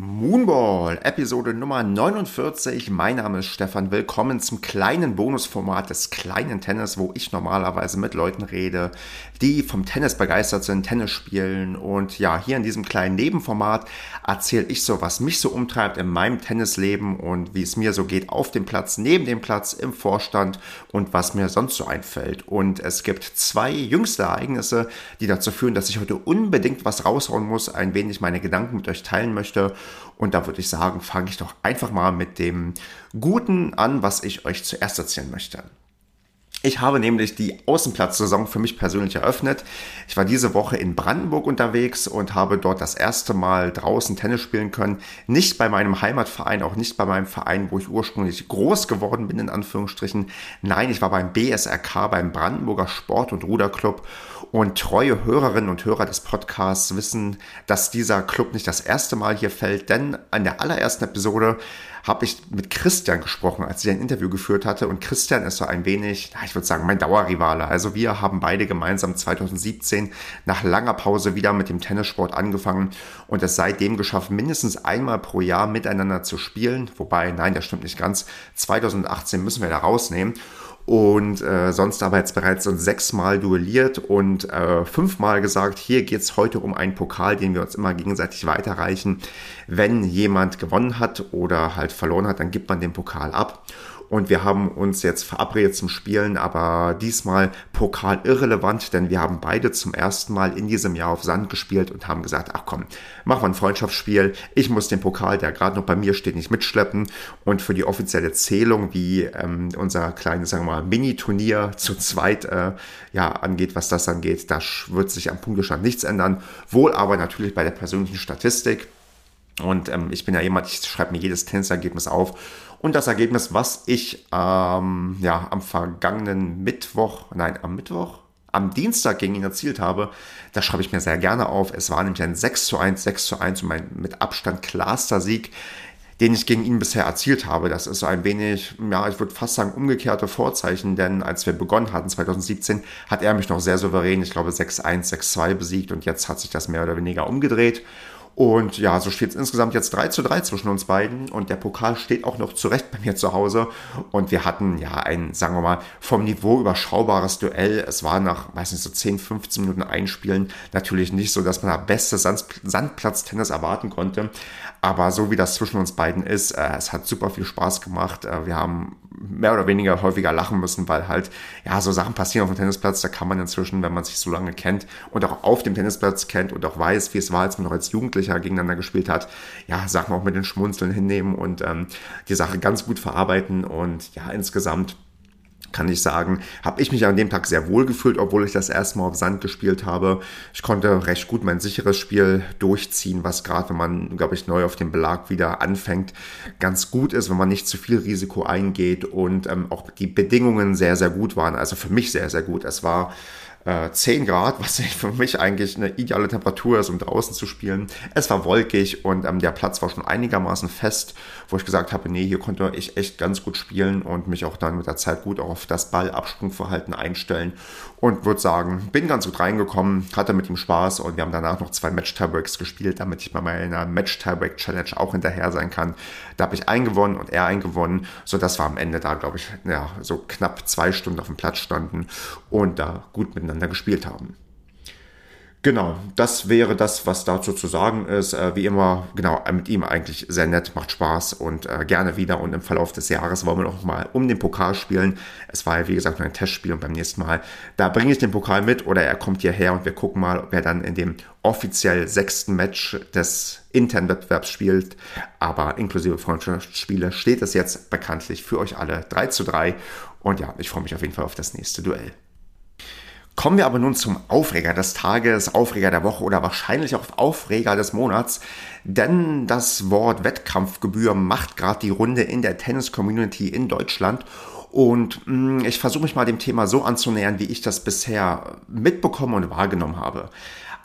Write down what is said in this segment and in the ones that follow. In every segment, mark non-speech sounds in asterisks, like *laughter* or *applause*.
Moonball, Episode Nummer 49. Mein Name ist Stefan. Willkommen zum kleinen Bonusformat des kleinen Tennis, wo ich normalerweise mit Leuten rede, die vom Tennis begeistert sind, Tennis spielen. Und ja, hier in diesem kleinen Nebenformat erzähle ich so, was mich so umtreibt in meinem Tennisleben und wie es mir so geht auf dem Platz, neben dem Platz, im Vorstand und was mir sonst so einfällt. Und es gibt zwei jüngste Ereignisse, die dazu führen, dass ich heute unbedingt was raushauen muss, ein wenig meine Gedanken mit euch teilen möchte. Und da würde ich sagen, fange ich doch einfach mal mit dem Guten an, was ich euch zuerst erzählen möchte. Ich habe nämlich die Außenplatzsaison für mich persönlich eröffnet. Ich war diese Woche in Brandenburg unterwegs und habe dort das erste Mal draußen Tennis spielen können. Nicht bei meinem Heimatverein, auch nicht bei meinem Verein, wo ich ursprünglich groß geworden bin, in Anführungsstrichen. Nein, ich war beim BSRK, beim Brandenburger Sport- und Ruderclub. Und treue Hörerinnen und Hörer des Podcasts wissen, dass dieser Club nicht das erste Mal hier fällt, denn an der allerersten Episode habe ich mit Christian gesprochen, als ich ein Interview geführt hatte. Und Christian ist so ein wenig, ich würde sagen, mein Dauerrivale. Also wir haben beide gemeinsam 2017 nach langer Pause wieder mit dem Tennissport angefangen und es seitdem geschafft, mindestens einmal pro Jahr miteinander zu spielen. Wobei, nein, das stimmt nicht ganz. 2018 müssen wir da rausnehmen und äh, sonst aber jetzt bereits uns sechsmal duelliert und äh, fünfmal gesagt, hier geht's heute um einen Pokal, den wir uns immer gegenseitig weiterreichen. Wenn jemand gewonnen hat oder halt verloren hat, dann gibt man den Pokal ab. Und wir haben uns jetzt verabredet zum Spielen, aber diesmal Pokal irrelevant, denn wir haben beide zum ersten Mal in diesem Jahr auf Sand gespielt und haben gesagt, ach komm, machen wir ein Freundschaftsspiel. Ich muss den Pokal, der gerade noch bei mir steht, nicht mitschleppen. Und für die offizielle Zählung, wie ähm, unser kleines, sagen wir mal, Mini-Turnier zu zweit äh, ja, angeht, was das angeht, da wird sich am Punktestand nichts ändern. Wohl aber natürlich bei der persönlichen Statistik. Und ähm, ich bin ja jemand, ich schreibe mir jedes Tennisergebnis auf und das Ergebnis, was ich ähm, ja, am vergangenen Mittwoch, nein, am Mittwoch, am Dienstag gegen ihn erzielt habe, das schreibe ich mir sehr gerne auf. Es war nämlich ein 6 zu 1, 6 zu 1 und mein mit Abstand klarster Sieg, den ich gegen ihn bisher erzielt habe. Das ist so ein wenig, ja, ich würde fast sagen, umgekehrte Vorzeichen, denn als wir begonnen hatten, 2017, hat er mich noch sehr souverän, ich glaube 6-1, 6-2 besiegt und jetzt hat sich das mehr oder weniger umgedreht. Und ja, so steht es insgesamt jetzt 3 zu 3 zwischen uns beiden. Und der Pokal steht auch noch zurecht bei mir zu Hause. Und wir hatten ja ein, sagen wir mal, vom Niveau überschaubares Duell. Es war nach, weiß nicht, so 10, 15 Minuten Einspielen natürlich nicht so, dass man da beste Sandplatztennis erwarten konnte. Aber so wie das zwischen uns beiden ist, äh, es hat super viel Spaß gemacht. Äh, wir haben mehr oder weniger häufiger lachen müssen, weil halt, ja, so Sachen passieren auf dem Tennisplatz, da kann man inzwischen, wenn man sich so lange kennt und auch auf dem Tennisplatz kennt und auch weiß, wie es war, als man noch als Jugendlicher gegeneinander gespielt hat, ja, Sachen auch mit den Schmunzeln hinnehmen und ähm, die Sache ganz gut verarbeiten und ja, insgesamt kann ich sagen, habe ich mich an dem Tag sehr wohl gefühlt, obwohl ich das erste Mal auf Sand gespielt habe. Ich konnte recht gut mein sicheres Spiel durchziehen, was gerade, wenn man, glaube ich, neu auf dem Belag wieder anfängt, ganz gut ist, wenn man nicht zu viel Risiko eingeht und ähm, auch die Bedingungen sehr, sehr gut waren. Also für mich sehr, sehr gut. Es war äh, 10 Grad, was *laughs* für mich eigentlich eine ideale Temperatur ist, um draußen zu spielen. Es war wolkig und ähm, der Platz war schon einigermaßen fest, wo ich gesagt habe, nee, hier konnte ich echt ganz gut spielen und mich auch dann mit der Zeit gut auf das Ballabsprungverhalten einstellen und würde sagen, bin ganz gut reingekommen, hatte mit ihm Spaß und wir haben danach noch zwei Match-Tiebreaks gespielt, damit ich bei meiner Match-Tiebreak-Challenge auch hinterher sein kann. Da habe ich eingewonnen und er eingewonnen, sodass wir am Ende da, glaube ich, ja, so knapp zwei Stunden auf dem Platz standen und da gut miteinander gespielt haben. Genau, das wäre das, was dazu zu sagen ist. Äh, wie immer, genau, mit ihm eigentlich sehr nett, macht Spaß und äh, gerne wieder. Und im Verlauf des Jahres wollen wir noch mal um den Pokal spielen. Es war ja, wie gesagt, nur ein Testspiel und beim nächsten Mal, da bringe ich den Pokal mit oder er kommt hierher und wir gucken mal, ob er dann in dem offiziell sechsten Match des internen Wettbewerbs spielt. Aber inklusive Freundschaftsspiele steht es jetzt bekanntlich für euch alle 3 zu 3. Und ja, ich freue mich auf jeden Fall auf das nächste Duell. Kommen wir aber nun zum Aufreger des Tages, Aufreger der Woche oder wahrscheinlich auch Aufreger des Monats. Denn das Wort Wettkampfgebühr macht gerade die Runde in der Tennis-Community in Deutschland. Und mm, ich versuche mich mal dem Thema so anzunähern, wie ich das bisher mitbekommen und wahrgenommen habe.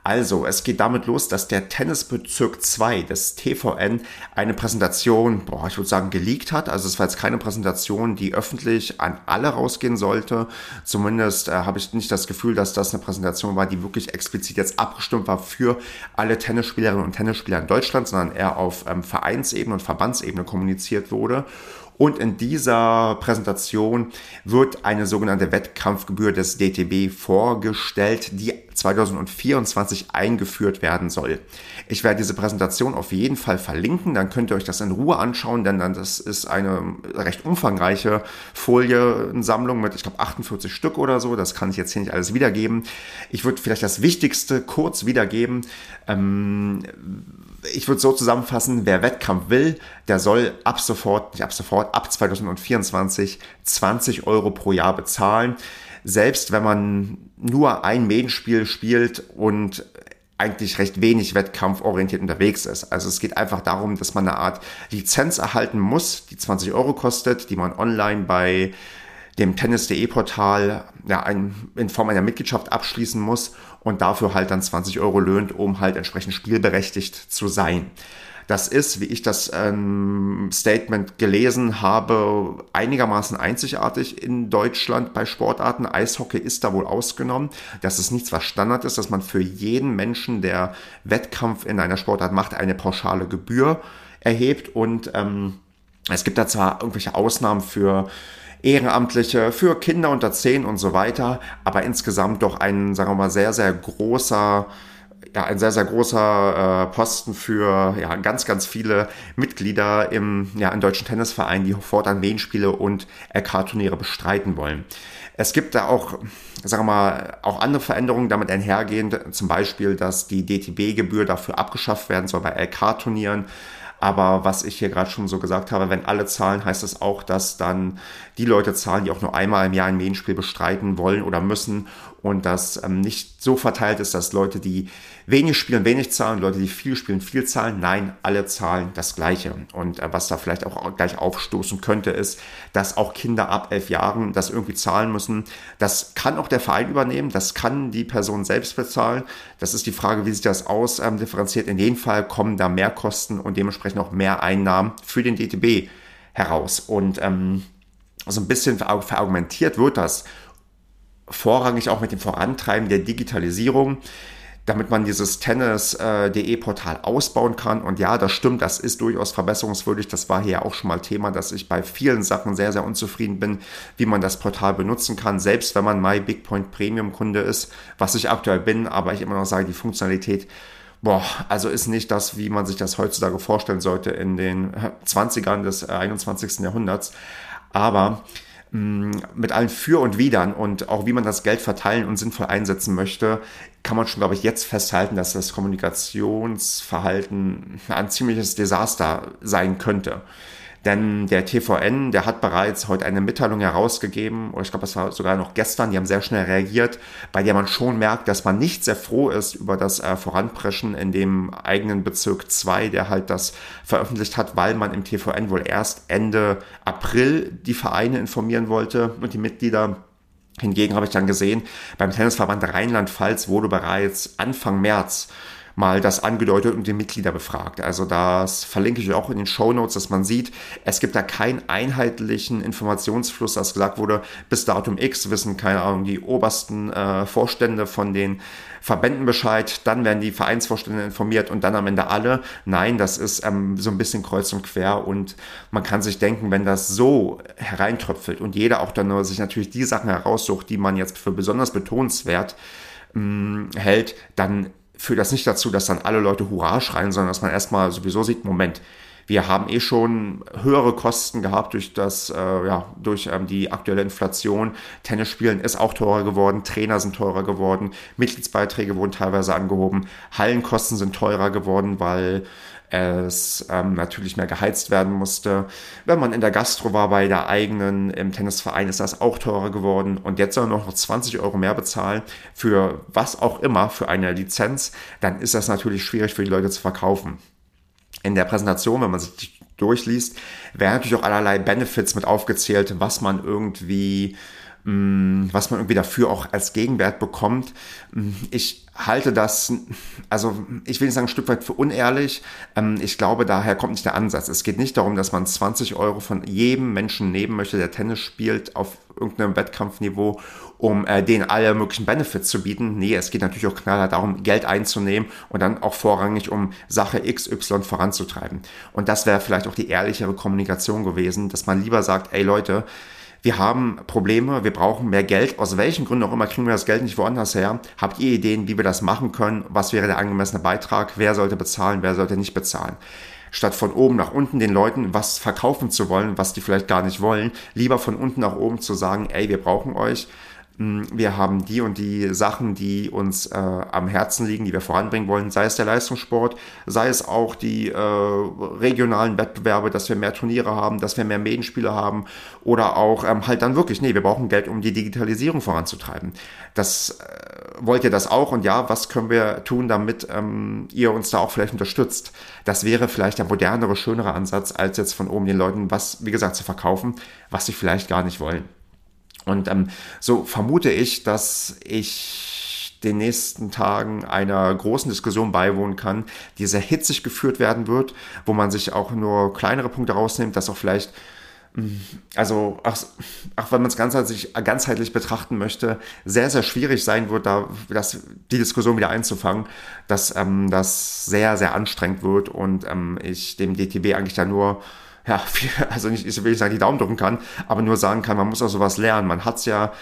Also, es geht damit los, dass der Tennisbezirk 2 des TVN eine Präsentation, boah, ich würde sagen, geleakt hat. Also es war jetzt keine Präsentation, die öffentlich an alle rausgehen sollte. Zumindest äh, habe ich nicht das Gefühl, dass das eine Präsentation war, die wirklich explizit jetzt abgestimmt war für alle Tennisspielerinnen und Tennisspieler in Deutschland, sondern eher auf ähm, Vereinsebene und Verbandsebene kommuniziert wurde. Und in dieser Präsentation wird eine sogenannte Wettkampfgebühr des DTB vorgestellt, die 2024 eingeführt werden soll. Ich werde diese Präsentation auf jeden Fall verlinken, dann könnt ihr euch das in Ruhe anschauen, denn dann das ist eine recht umfangreiche Foliensammlung mit, ich glaube, 48 Stück oder so. Das kann ich jetzt hier nicht alles wiedergeben. Ich würde vielleicht das Wichtigste kurz wiedergeben. Ähm, ich würde so zusammenfassen, wer Wettkampf will, der soll ab sofort, nicht ab sofort, ab 2024 20 Euro pro Jahr bezahlen. Selbst wenn man nur ein Medienspiel spielt und eigentlich recht wenig wettkampforientiert unterwegs ist. Also es geht einfach darum, dass man eine Art Lizenz erhalten muss, die 20 Euro kostet, die man online bei dem Tennis.de Portal ja, in Form einer Mitgliedschaft abschließen muss und dafür halt dann 20 Euro löhnt, um halt entsprechend spielberechtigt zu sein. Das ist, wie ich das ähm, Statement gelesen habe, einigermaßen einzigartig in Deutschland bei Sportarten. Eishockey ist da wohl ausgenommen. Das ist nichts, was Standard ist, dass man für jeden Menschen, der Wettkampf in einer Sportart macht, eine pauschale Gebühr erhebt. Und ähm, es gibt da zwar irgendwelche Ausnahmen für Ehrenamtliche, für Kinder unter 10 und so weiter, aber insgesamt doch ein, sagen wir mal, sehr, sehr großer ja, ein sehr, sehr großer äh, Posten für ja, ganz, ganz viele Mitglieder im, ja, im deutschen Tennisverein, die fortan WM-Spiele und LK-Turniere bestreiten wollen. Es gibt da auch, sagen wir mal, auch andere Veränderungen damit einhergehend, zum Beispiel, dass die DTB-Gebühr dafür abgeschafft werden soll bei LK-Turnieren. Aber was ich hier gerade schon so gesagt habe, wenn alle zahlen, heißt es das auch, dass dann die Leute zahlen, die auch nur einmal im Jahr ein Medienspiel bestreiten wollen oder müssen und das ähm, nicht so verteilt ist, dass Leute, die wenig spielen, wenig zahlen, Leute, die viel spielen, viel zahlen. Nein, alle zahlen das Gleiche. Und äh, was da vielleicht auch gleich aufstoßen könnte, ist, dass auch Kinder ab elf Jahren das irgendwie zahlen müssen. Das kann auch der Verein übernehmen, das kann die Person selbst bezahlen. Das ist die Frage, wie sich das ausdifferenziert. Ähm, In jedem Fall kommen da mehr Kosten und dementsprechend auch mehr Einnahmen für den DTB heraus. Und ähm, so ein bisschen verargumentiert wird das vorrangig auch mit dem Vorantreiben der Digitalisierung, damit man dieses Tennis.de Portal ausbauen kann. Und ja, das stimmt, das ist durchaus verbesserungswürdig. Das war hier auch schon mal Thema, dass ich bei vielen Sachen sehr, sehr unzufrieden bin, wie man das Portal benutzen kann, selbst wenn man My Big Point Premium Kunde ist, was ich aktuell bin, aber ich immer noch sage, die Funktionalität Boah, also ist nicht das, wie man sich das heutzutage vorstellen sollte in den 20ern des 21. Jahrhunderts. Aber Mm, mit allen Für und Widern und auch wie man das Geld verteilen und sinnvoll einsetzen möchte, kann man schon, glaube ich, jetzt festhalten, dass das Kommunikationsverhalten ein ziemliches Desaster sein könnte. Denn der TVN, der hat bereits heute eine Mitteilung herausgegeben, oder ich glaube, das war sogar noch gestern, die haben sehr schnell reagiert, bei der man schon merkt, dass man nicht sehr froh ist über das äh, Voranpreschen in dem eigenen Bezirk 2, der halt das veröffentlicht hat, weil man im TVN wohl erst Ende April die Vereine informieren wollte und die Mitglieder. Hingegen habe ich dann gesehen, beim Tennisverband Rheinland-Pfalz wurde bereits Anfang März mal das angedeutet und die Mitglieder befragt. Also das verlinke ich auch in den Show Notes, dass man sieht, es gibt da keinen einheitlichen Informationsfluss, dass gesagt wurde, bis Datum X wissen, keine Ahnung, die obersten äh, Vorstände von den Verbänden Bescheid, dann werden die Vereinsvorstände informiert und dann am Ende alle. Nein, das ist ähm, so ein bisschen kreuz und quer und man kann sich denken, wenn das so hereintröpfelt und jeder auch dann nur sich natürlich die Sachen heraussucht, die man jetzt für besonders betonenswert mh, mm, hält, dann führt das nicht dazu, dass dann alle Leute Hurra schreien, sondern dass man erstmal sowieso sieht, Moment, wir haben eh schon höhere Kosten gehabt durch das, äh, ja, durch ähm, die aktuelle Inflation. Tennisspielen ist auch teurer geworden, Trainer sind teurer geworden, Mitgliedsbeiträge wurden teilweise angehoben, Hallenkosten sind teurer geworden, weil es ähm, natürlich mehr geheizt werden musste. Wenn man in der Gastro war bei der eigenen im Tennisverein, ist das auch teurer geworden. Und jetzt soll man noch 20 Euro mehr bezahlen für was auch immer, für eine Lizenz. Dann ist das natürlich schwierig für die Leute zu verkaufen. In der Präsentation, wenn man sich durchliest, werden natürlich auch allerlei Benefits mit aufgezählt, was man irgendwie was man irgendwie dafür auch als Gegenwert bekommt. Mm, ich halte das, also ich will nicht sagen ein Stück weit für unehrlich. Ähm, ich glaube, daher kommt nicht der Ansatz. Es geht nicht darum, dass man 20 Euro von jedem Menschen nehmen möchte, der Tennis spielt, auf irgendeinem Wettkampfniveau, um äh, denen alle möglichen Benefits zu bieten. Nee, es geht natürlich auch knallhart darum, Geld einzunehmen und dann auch vorrangig, um Sache XY voranzutreiben. Und das wäre vielleicht auch die ehrlichere Kommunikation gewesen, dass man lieber sagt, ey Leute, wir haben Probleme, wir brauchen mehr Geld. Aus welchen Gründen auch immer kriegen wir das Geld nicht woanders her. Habt ihr Ideen, wie wir das machen können? Was wäre der angemessene Beitrag? Wer sollte bezahlen? Wer sollte nicht bezahlen? Statt von oben nach unten den Leuten was verkaufen zu wollen, was die vielleicht gar nicht wollen, lieber von unten nach oben zu sagen, ey, wir brauchen euch wir haben die und die Sachen, die uns äh, am Herzen liegen, die wir voranbringen wollen, sei es der Leistungssport, sei es auch die äh, regionalen Wettbewerbe, dass wir mehr Turniere haben, dass wir mehr Medienspiele haben oder auch ähm, halt dann wirklich, nee, wir brauchen Geld, um die Digitalisierung voranzutreiben. Das äh, wollt ihr das auch und ja, was können wir tun, damit ähm, ihr uns da auch vielleicht unterstützt? Das wäre vielleicht der modernere, schönere Ansatz, als jetzt von oben den Leuten was, wie gesagt, zu verkaufen, was sie vielleicht gar nicht wollen. Und ähm, so vermute ich, dass ich den nächsten Tagen einer großen Diskussion beiwohnen kann, die sehr hitzig geführt werden wird, wo man sich auch nur kleinere Punkte rausnimmt, dass auch vielleicht hm, also auch, auch wenn man es ganzheitlich, ganzheitlich betrachten möchte, sehr, sehr schwierig sein wird, da das, die Diskussion wieder einzufangen, dass ähm, das sehr, sehr anstrengend wird. Und ähm, ich dem DTB eigentlich da nur ja, *laughs* also nicht, ich will nicht sagen, die Daumen drücken kann, aber nur sagen kann, man muss auch sowas lernen. Man hat es ja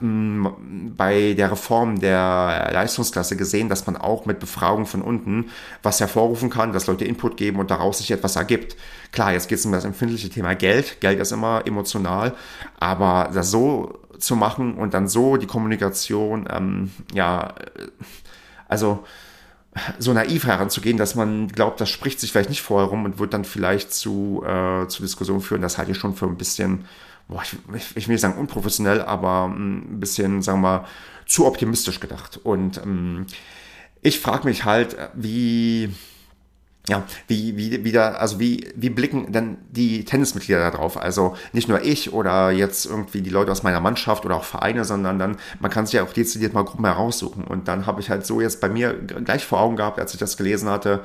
ähm, bei der Reform der Leistungsklasse gesehen, dass man auch mit Befragung von unten was hervorrufen kann, dass Leute Input geben und daraus sich etwas ergibt. Klar, jetzt geht es um das empfindliche Thema Geld. Geld ist immer emotional, aber das so zu machen und dann so die Kommunikation, ähm, ja, äh, also so naiv heranzugehen, dass man glaubt, das spricht sich vielleicht nicht vorher rum und wird dann vielleicht zu, äh, zu Diskussionen führen. Das halte ich schon für ein bisschen, boah, ich, ich will nicht sagen unprofessionell, aber ein bisschen, sagen wir mal, zu optimistisch gedacht. Und ähm, ich frage mich halt, wie ja, wie, wie, wie da, also wie, wie blicken denn die Tennismitglieder da drauf? Also nicht nur ich oder jetzt irgendwie die Leute aus meiner Mannschaft oder auch Vereine, sondern dann, man kann sich ja auch dezidiert mal Gruppen heraussuchen. Und dann habe ich halt so jetzt bei mir gleich vor Augen gehabt, als ich das gelesen hatte,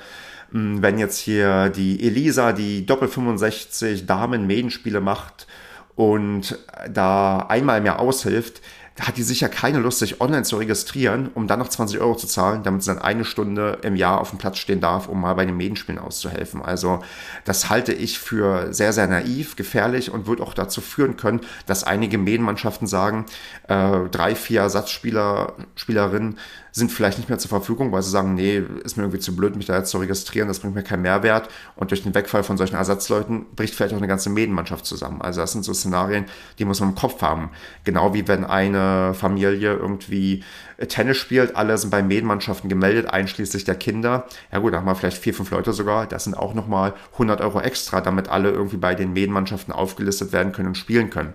hm, wenn jetzt hier die Elisa, die Doppel 65 Damen Medenspiele macht und da einmal im Jahr aushilft, hat die sicher keine Lust, sich online zu registrieren, um dann noch 20 Euro zu zahlen, damit sie dann eine Stunde im Jahr auf dem Platz stehen darf, um mal bei den Medienspielen auszuhelfen. Also das halte ich für sehr, sehr naiv, gefährlich und wird auch dazu führen können, dass einige Medienmannschaften sagen, äh, drei, vier Ersatzspieler, Spielerinnen sind vielleicht nicht mehr zur Verfügung, weil sie sagen, nee, ist mir irgendwie zu blöd, mich da jetzt zu registrieren, das bringt mir keinen Mehrwert. Und durch den Wegfall von solchen Ersatzleuten bricht vielleicht auch eine ganze Medienmannschaft zusammen. Also das sind so Szenarien, die muss man im Kopf haben. Genau wie wenn eine Familie irgendwie Tennis spielt, alle sind bei Medienmannschaften gemeldet, einschließlich der Kinder. Ja gut, da haben wir vielleicht vier, fünf Leute sogar. Das sind auch nochmal 100 Euro extra, damit alle irgendwie bei den Medienmannschaften aufgelistet werden können und spielen können.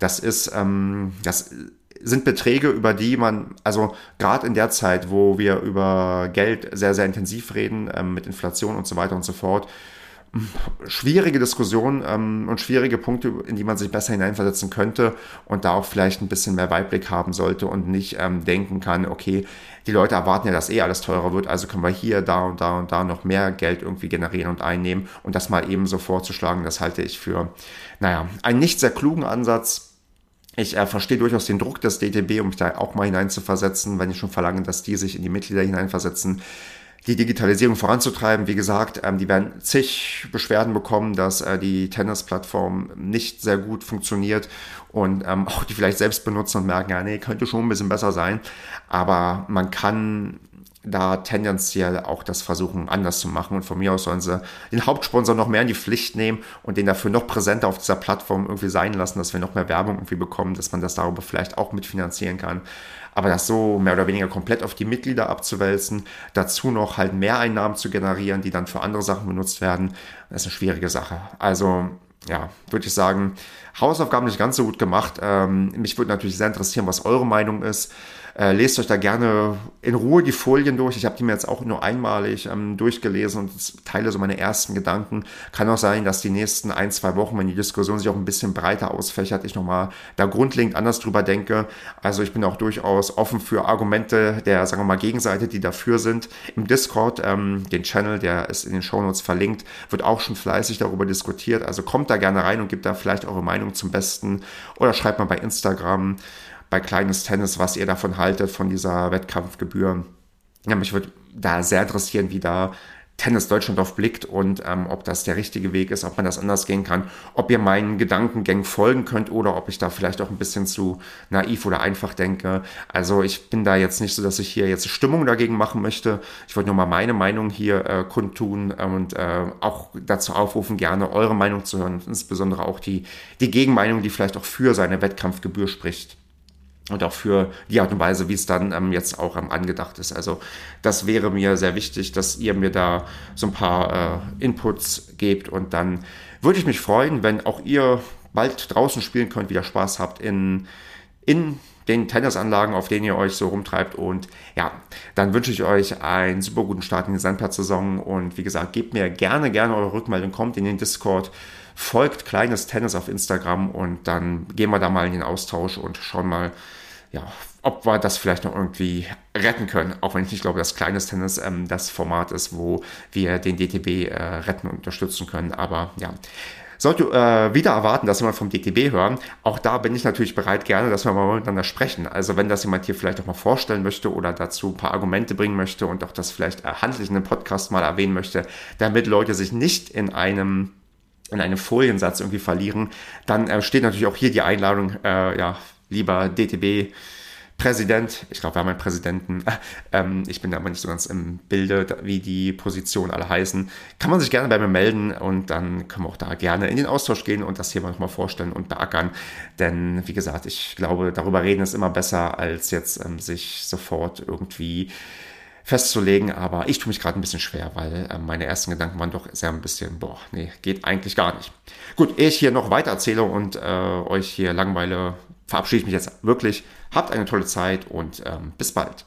Das ist, ähm, das sind Beträge, über die man, also gerade in der Zeit, wo wir über Geld sehr, sehr intensiv reden, ähm, mit Inflation und so weiter und so fort, schwierige Diskussionen ähm, und schwierige Punkte, in die man sich besser hineinversetzen könnte und da auch vielleicht ein bisschen mehr Weitblick haben sollte und nicht ähm, denken kann, okay, die Leute erwarten ja, dass eh alles teurer wird, also können wir hier, da und da und da noch mehr Geld irgendwie generieren und einnehmen und das mal eben so vorzuschlagen, das halte ich für, naja, einen nicht sehr klugen Ansatz, ich äh, verstehe durchaus den Druck des DTB, um mich da auch mal hineinzuversetzen, wenn ich schon verlange, dass die sich in die Mitglieder hineinversetzen, die Digitalisierung voranzutreiben. Wie gesagt, ähm, die werden zig Beschwerden bekommen, dass äh, die Tennis-Plattform nicht sehr gut funktioniert und ähm, *laughs* auch die vielleicht selbst benutzen und merken, ja, nee, könnte schon ein bisschen besser sein. Aber man kann da tendenziell auch das versuchen anders zu machen. Und von mir aus sollen sie den Hauptsponsor noch mehr in die Pflicht nehmen und den dafür noch präsenter auf dieser Plattform irgendwie sein lassen, dass wir noch mehr Werbung irgendwie bekommen, dass man das darüber vielleicht auch mitfinanzieren kann. Aber das so mehr oder weniger komplett auf die Mitglieder abzuwälzen, dazu noch halt Mehreinnahmen zu generieren, die dann für andere Sachen benutzt werden, ist eine schwierige Sache. Also ja, würde ich sagen, Hausaufgaben nicht ganz so gut gemacht. Ähm, mich würde natürlich sehr interessieren, was eure Meinung ist. Äh, lest euch da gerne in Ruhe die Folien durch. Ich habe die mir jetzt auch nur einmalig ähm, durchgelesen und teile so meine ersten Gedanken. Kann auch sein, dass die nächsten ein, zwei Wochen, wenn die Diskussion sich auch ein bisschen breiter ausfächert, ich nochmal da grundlegend anders drüber denke. Also ich bin auch durchaus offen für Argumente der, sagen wir mal, Gegenseite, die dafür sind. Im Discord, ähm, den Channel, der ist in den Shownotes verlinkt, wird auch schon fleißig darüber diskutiert. Also kommt da gerne rein und gebt da vielleicht eure Meinung zum Besten oder schreibt mal bei Instagram bei Kleines Tennis, was ihr davon haltet, von dieser Wettkampfgebühr. Ja, mich würde da sehr interessieren, wie da Tennis Deutschland auf blickt und ähm, ob das der richtige Weg ist, ob man das anders gehen kann, ob ihr meinen Gedankengängen folgen könnt oder ob ich da vielleicht auch ein bisschen zu naiv oder einfach denke. Also ich bin da jetzt nicht so, dass ich hier jetzt Stimmung dagegen machen möchte. Ich wollte nur mal meine Meinung hier äh, kundtun und äh, auch dazu aufrufen, gerne eure Meinung zu hören, insbesondere auch die, die Gegenmeinung, die vielleicht auch für seine Wettkampfgebühr spricht und auch für die Art und Weise, wie es dann ähm, jetzt auch ähm, angedacht ist. Also das wäre mir sehr wichtig, dass ihr mir da so ein paar äh, Inputs gebt und dann würde ich mich freuen, wenn auch ihr bald draußen spielen könnt, wieder Spaß habt in, in den Tennisanlagen, auf denen ihr euch so rumtreibt. Und ja, dann wünsche ich euch einen super guten Start in die Sandplatzsaison. Und wie gesagt, gebt mir gerne, gerne eure Rückmeldung, kommt in den Discord, folgt Kleines Tennis auf Instagram und dann gehen wir da mal in den Austausch und schauen mal, ja, ob wir das vielleicht noch irgendwie retten können. Auch wenn ich nicht glaube, dass kleines Tennis ähm, das Format ist, wo wir den DTB äh, retten und unterstützen können. Aber ja. Sollte äh, wieder erwarten, dass wir vom DTB hören, auch da bin ich natürlich bereit, gerne, dass wir mal miteinander sprechen. Also wenn das jemand hier vielleicht auch mal vorstellen möchte oder dazu ein paar Argumente bringen möchte und auch das vielleicht äh, handlich in einem Podcast mal erwähnen möchte, damit Leute sich nicht in einem in einem Foliensatz irgendwie verlieren, dann äh, steht natürlich auch hier die Einladung, äh, ja, lieber DTB Präsident, ich glaube, wir haben einen Präsidenten, *laughs* ähm, ich bin da aber nicht so ganz im Bilde, wie die Positionen alle heißen, kann man sich gerne bei mir melden und dann können wir auch da gerne in den Austausch gehen und das hier nochmal vorstellen und beackern. Denn, wie gesagt, ich glaube, darüber reden ist immer besser, als jetzt ähm, sich sofort irgendwie festzulegen, aber ich tue mich gerade ein bisschen schwer, weil äh, meine ersten Gedanken waren doch sehr ein bisschen, boah, nee, geht eigentlich gar nicht. Gut, ehe ich hier noch weiter erzähle und äh, euch hier langweile verabschiede ich mich jetzt wirklich. Habt eine tolle Zeit und ähm, bis bald.